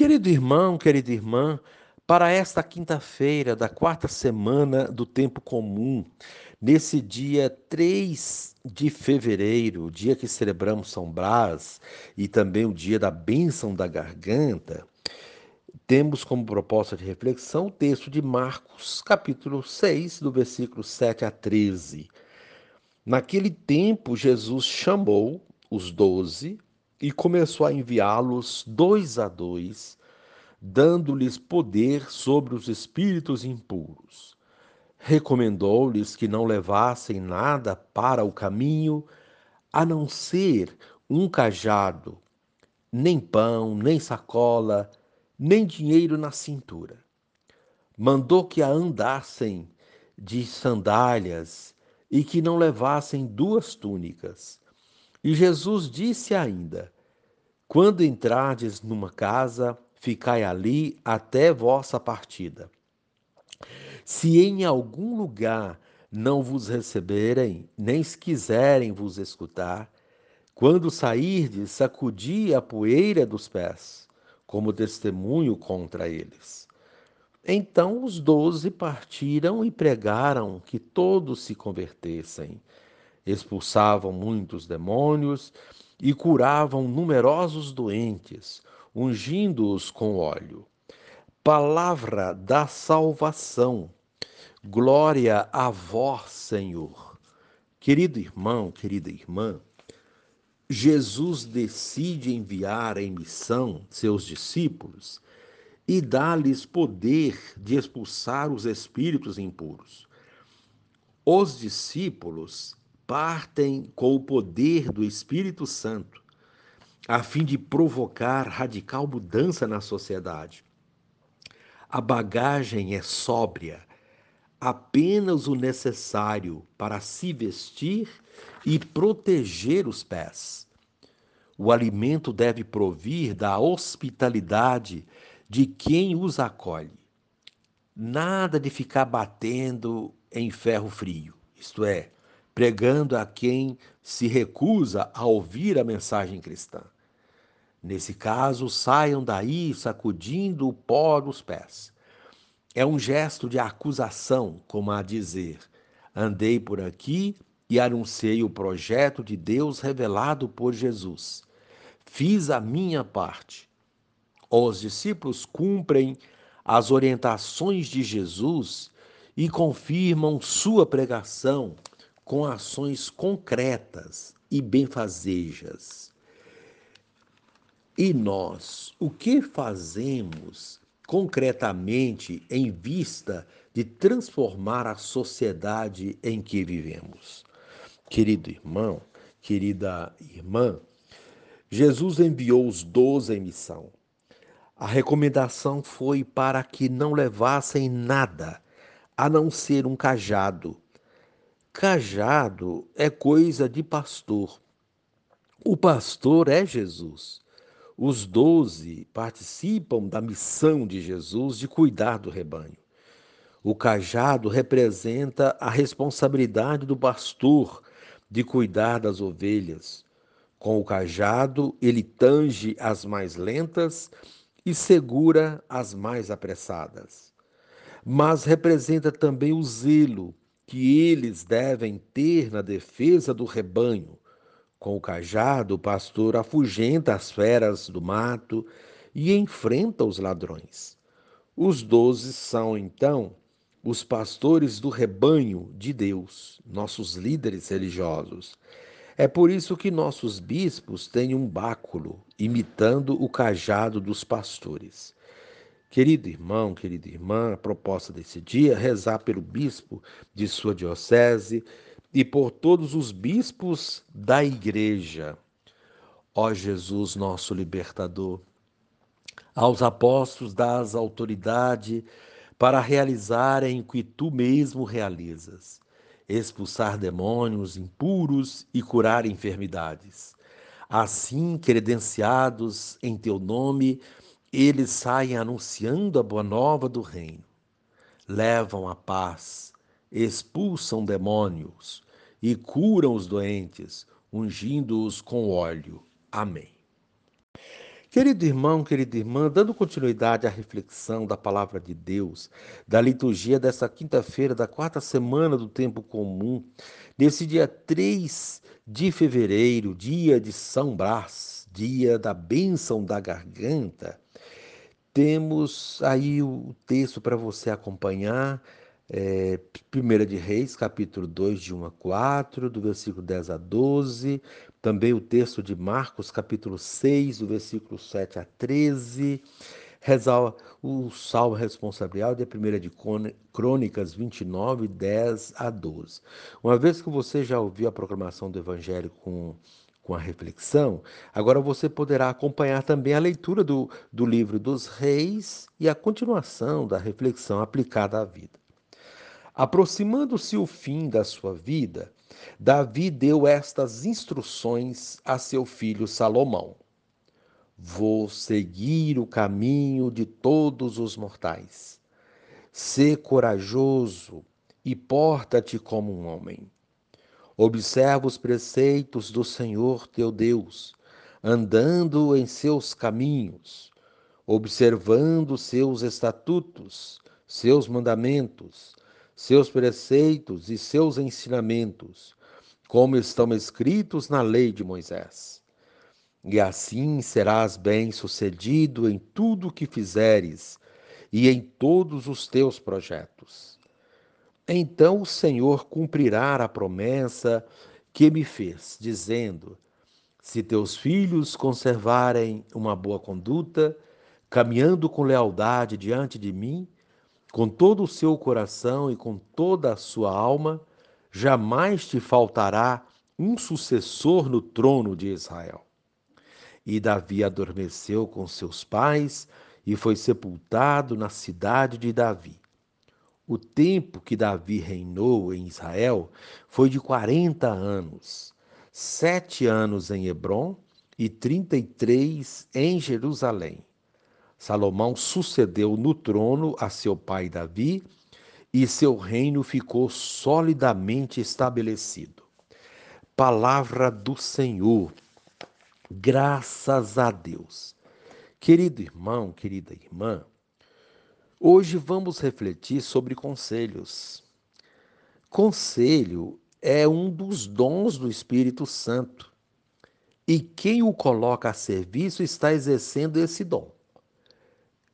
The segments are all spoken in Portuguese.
Querido irmão, querida irmã, para esta quinta-feira da quarta semana do tempo comum, nesse dia 3 de fevereiro, dia que celebramos São Brás e também o dia da bênção da garganta, temos como proposta de reflexão o texto de Marcos, capítulo 6, do versículo 7 a 13. Naquele tempo, Jesus chamou os doze e começou a enviá-los dois a dois, dando-lhes poder sobre os espíritos impuros. Recomendou-lhes que não levassem nada para o caminho, a não ser um cajado, nem pão, nem sacola, nem dinheiro na cintura. Mandou que andassem de sandálias e que não levassem duas túnicas e Jesus disse ainda: Quando entrardes numa casa, ficai ali até vossa partida. Se em algum lugar não vos receberem, nem se quiserem vos escutar, quando sairdes, sacudi a poeira dos pés, como testemunho contra eles. Então os doze partiram e pregaram que todos se convertessem expulsavam muitos demônios e curavam numerosos doentes, ungindo-os com óleo. Palavra da salvação. Glória a vós, Senhor. Querido irmão, querida irmã, Jesus decide enviar em missão seus discípulos e dá-lhes poder de expulsar os espíritos impuros. Os discípulos partem com o poder do Espírito Santo, a fim de provocar radical mudança na sociedade. A bagagem é sóbria, apenas o necessário para se vestir e proteger os pés. O alimento deve provir da hospitalidade de quem os acolhe. Nada de ficar batendo em ferro frio, isto é, pregando a quem se recusa a ouvir a mensagem cristã. Nesse caso, saiam daí sacudindo o pó dos pés. É um gesto de acusação, como a dizer: andei por aqui e anunciei o projeto de Deus revelado por Jesus. Fiz a minha parte. Os discípulos cumprem as orientações de Jesus e confirmam sua pregação com ações concretas e benfazejas. E nós, o que fazemos concretamente em vista de transformar a sociedade em que vivemos? Querido irmão, querida irmã, Jesus enviou os doze em missão. A recomendação foi para que não levassem nada, a não ser um cajado, Cajado é coisa de pastor. O pastor é Jesus. Os doze participam da missão de Jesus de cuidar do rebanho. O cajado representa a responsabilidade do pastor de cuidar das ovelhas. Com o cajado, ele tange as mais lentas e segura as mais apressadas. Mas representa também o zelo que eles devem ter na defesa do rebanho. Com o cajado, o pastor afugenta as feras do mato e enfrenta os ladrões. Os doze são, então, os pastores do rebanho de Deus, nossos líderes religiosos. É por isso que nossos bispos têm um báculo, imitando o cajado dos pastores. Querido irmão, querida irmã, a proposta desse dia é rezar pelo bispo de sua diocese e por todos os bispos da igreja. Ó Jesus, nosso libertador, aos apóstolos das autoridade para realizarem o que tu mesmo realizas, expulsar demônios impuros e curar enfermidades. Assim, credenciados em teu nome, eles saem anunciando a boa nova do reino, levam a paz, expulsam demônios e curam os doentes, ungindo-os com óleo. Amém. Querido irmão, querida irmã, dando continuidade à reflexão da palavra de Deus, da liturgia dessa quinta-feira, da quarta semana do tempo comum, nesse dia 3 de fevereiro, dia de São Brás, dia da bênção da garganta, temos aí o texto para você acompanhar é, 1 de Reis, capítulo 2, de 1 a 4, do versículo 10 a 12, também o texto de Marcos, capítulo 6, do versículo 7 a 13, rezar o salmo responsabilidade de 1 de Crônicas 29, 10 a 12. Uma vez que você já ouviu a proclamação do Evangelho com com a reflexão, agora você poderá acompanhar também a leitura do, do livro dos reis e a continuação da reflexão aplicada à vida. Aproximando-se o fim da sua vida, Davi deu estas instruções a seu filho Salomão: Vou seguir o caminho de todos os mortais. Sê corajoso e porta-te como um homem. Observa os preceitos do Senhor teu Deus, andando em seus caminhos, observando seus estatutos, seus mandamentos, seus preceitos e seus ensinamentos, como estão escritos na lei de Moisés. E assim serás bem-sucedido em tudo o que fizeres e em todos os teus projetos. Então o Senhor cumprirá a promessa que me fez, dizendo: Se teus filhos conservarem uma boa conduta, caminhando com lealdade diante de mim, com todo o seu coração e com toda a sua alma, jamais te faltará um sucessor no trono de Israel. E Davi adormeceu com seus pais e foi sepultado na cidade de Davi. O tempo que Davi reinou em Israel foi de quarenta anos, sete anos em Hebron e trinta e três em Jerusalém. Salomão sucedeu no trono a seu pai Davi e seu reino ficou solidamente estabelecido. Palavra do Senhor, graças a Deus. Querido irmão, querida irmã, hoje vamos refletir sobre conselhos. Conselho é um dos dons do Espírito Santo. E quem o coloca a serviço está exercendo esse dom.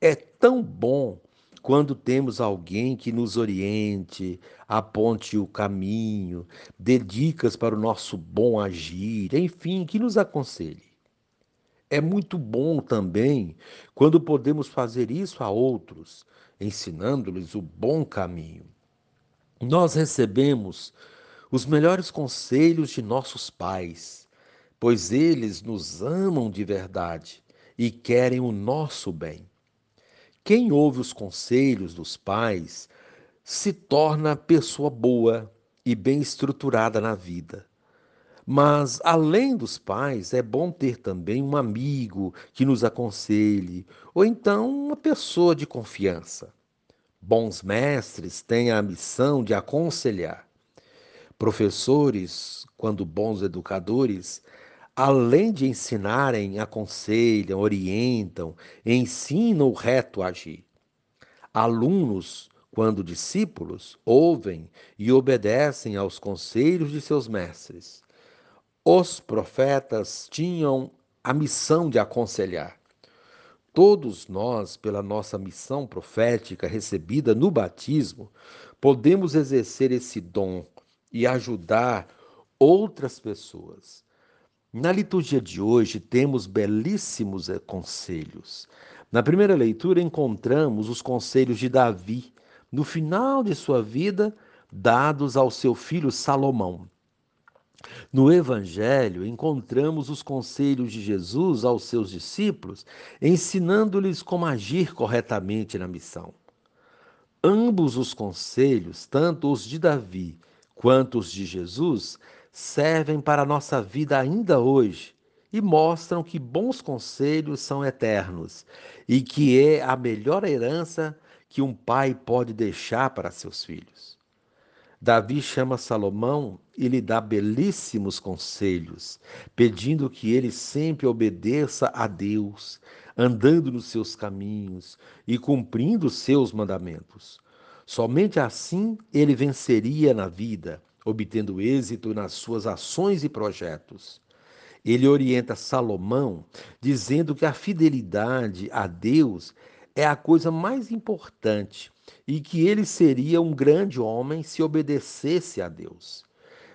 É tão bom quando temos alguém que nos oriente, aponte o caminho, dê dicas para o nosso bom agir, enfim, que nos aconselhe. É muito bom também quando podemos fazer isso a outros, ensinando-lhes o bom caminho. Nós recebemos os melhores conselhos de nossos pais, pois eles nos amam de verdade e querem o nosso bem. Quem ouve os conselhos dos pais se torna pessoa boa e bem estruturada na vida. Mas, além dos pais, é bom ter também um amigo que nos aconselhe, ou então uma pessoa de confiança. Bons mestres têm a missão de aconselhar. Professores, quando bons educadores, além de ensinarem, aconselham, orientam, ensinam o reto agir. Alunos, quando discípulos, ouvem e obedecem aos conselhos de seus mestres. Os profetas tinham a missão de aconselhar. Todos nós, pela nossa missão profética recebida no batismo, podemos exercer esse dom e ajudar outras pessoas. Na liturgia de hoje temos belíssimos conselhos. Na primeira leitura encontramos os conselhos de Davi, no final de sua vida, dados ao seu filho Salomão. No Evangelho, encontramos os conselhos de Jesus aos seus discípulos, ensinando-lhes como agir corretamente na missão. Ambos os conselhos, tanto os de Davi quanto os de Jesus, servem para a nossa vida ainda hoje e mostram que bons conselhos são eternos e que é a melhor herança que um pai pode deixar para seus filhos. Davi chama Salomão e lhe dá belíssimos conselhos, pedindo que ele sempre obedeça a Deus, andando nos seus caminhos e cumprindo os seus mandamentos. Somente assim ele venceria na vida, obtendo êxito nas suas ações e projetos. Ele orienta Salomão dizendo que a fidelidade a Deus é a coisa mais importante e que ele seria um grande homem se obedecesse a Deus.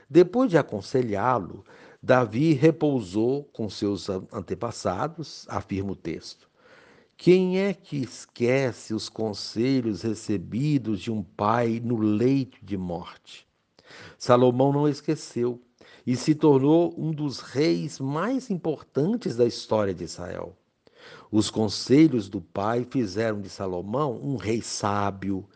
Depois de aconselhá-lo, Davi repousou com seus antepassados, afirma o texto. Quem é que esquece os conselhos recebidos de um pai no leito de morte? Salomão não esqueceu e se tornou um dos reis mais importantes da história de Israel. Os conselhos do pai fizeram de Salomão um rei sábio,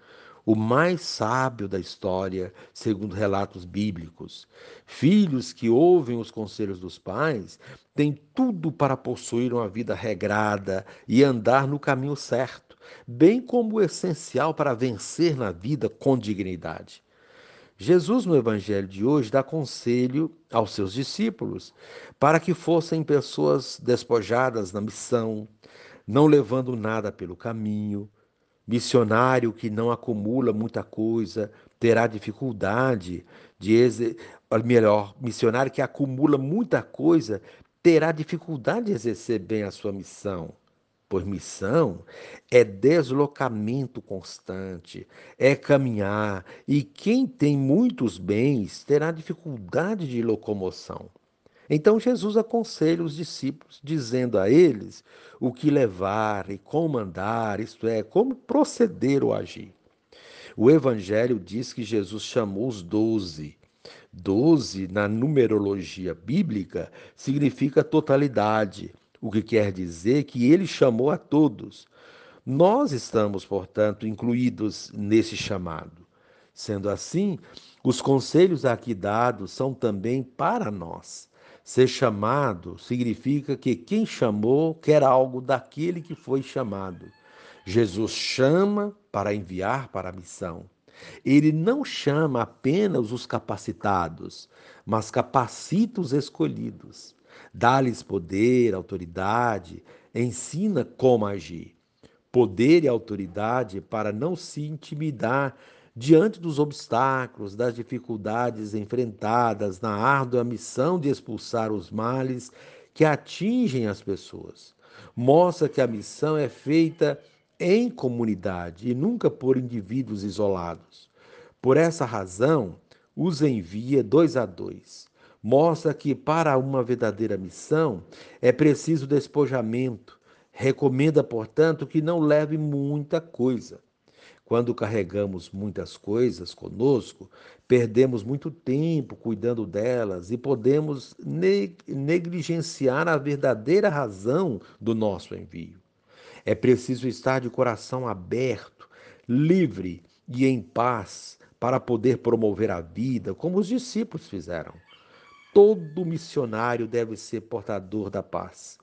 o mais sábio da história, segundo relatos bíblicos. Filhos que ouvem os conselhos dos pais têm tudo para possuir uma vida regrada e andar no caminho certo, bem como o essencial para vencer na vida com dignidade. Jesus, no Evangelho de hoje, dá conselho aos seus discípulos para que fossem pessoas despojadas na missão, não levando nada pelo caminho. Missionário que não acumula muita coisa terá dificuldade de melhor, missionário que acumula muita coisa terá dificuldade de exercer bem a sua missão. Pois missão é deslocamento constante, é caminhar, e quem tem muitos bens terá dificuldade de locomoção. Então Jesus aconselha os discípulos, dizendo a eles o que levar e como andar, isto é, como proceder ou agir. O Evangelho diz que Jesus chamou os doze. Doze, na numerologia bíblica, significa totalidade o que quer dizer que ele chamou a todos. Nós estamos, portanto, incluídos nesse chamado. Sendo assim, os conselhos aqui dados são também para nós. Ser chamado significa que quem chamou quer algo daquele que foi chamado. Jesus chama para enviar para a missão. Ele não chama apenas os capacitados, mas capacita os escolhidos dá-lhes poder, autoridade, ensina como agir. Poder e autoridade para não se intimidar diante dos obstáculos, das dificuldades enfrentadas na árdua missão de expulsar os males que atingem as pessoas. Mostra que a missão é feita em comunidade e nunca por indivíduos isolados. Por essa razão, os envia dois a dois mostra que para uma verdadeira missão é preciso despojamento. Recomenda, portanto, que não leve muita coisa. Quando carregamos muitas coisas conosco, perdemos muito tempo cuidando delas e podemos negligenciar a verdadeira razão do nosso envio. É preciso estar de coração aberto, livre e em paz para poder promover a vida, como os discípulos fizeram. Todo missionário deve ser portador da paz.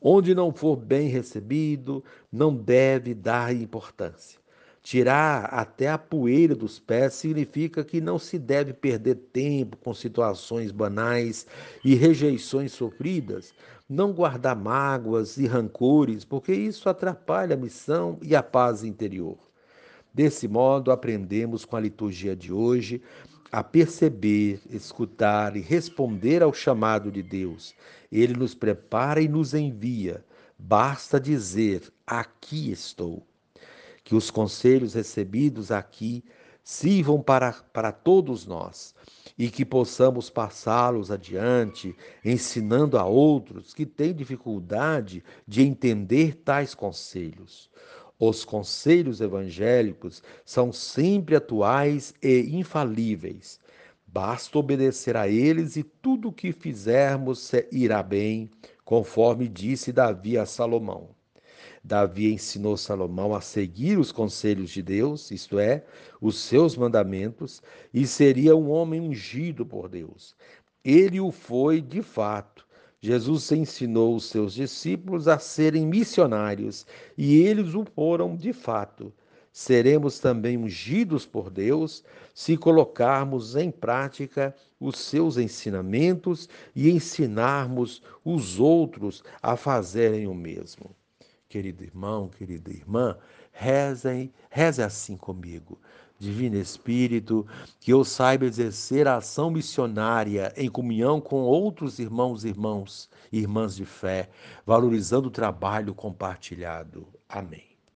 Onde não for bem recebido, não deve dar importância. Tirar até a poeira dos pés significa que não se deve perder tempo com situações banais e rejeições sofridas, não guardar mágoas e rancores, porque isso atrapalha a missão e a paz interior. Desse modo, aprendemos com a liturgia de hoje a perceber, escutar e responder ao chamado de Deus. Ele nos prepara e nos envia. Basta dizer: Aqui estou. Que os conselhos recebidos aqui sirvam para, para todos nós e que possamos passá-los adiante, ensinando a outros que têm dificuldade de entender tais conselhos. Os conselhos evangélicos são sempre atuais e infalíveis. Basta obedecer a eles e tudo o que fizermos irá bem, conforme disse Davi a Salomão. Davi ensinou Salomão a seguir os conselhos de Deus, isto é, os seus mandamentos, e seria um homem ungido por Deus. Ele o foi de fato Jesus ensinou os seus discípulos a serem missionários e eles o foram de fato. seremos também ungidos por Deus se colocarmos em prática os seus ensinamentos e ensinarmos os outros a fazerem o mesmo. Querido irmão, querida irmã, rezem, reze assim comigo. Divino Espírito, que eu saiba exercer a ação missionária em comunhão com outros irmãos e irmãos, irmãs de fé, valorizando o trabalho compartilhado. Amém.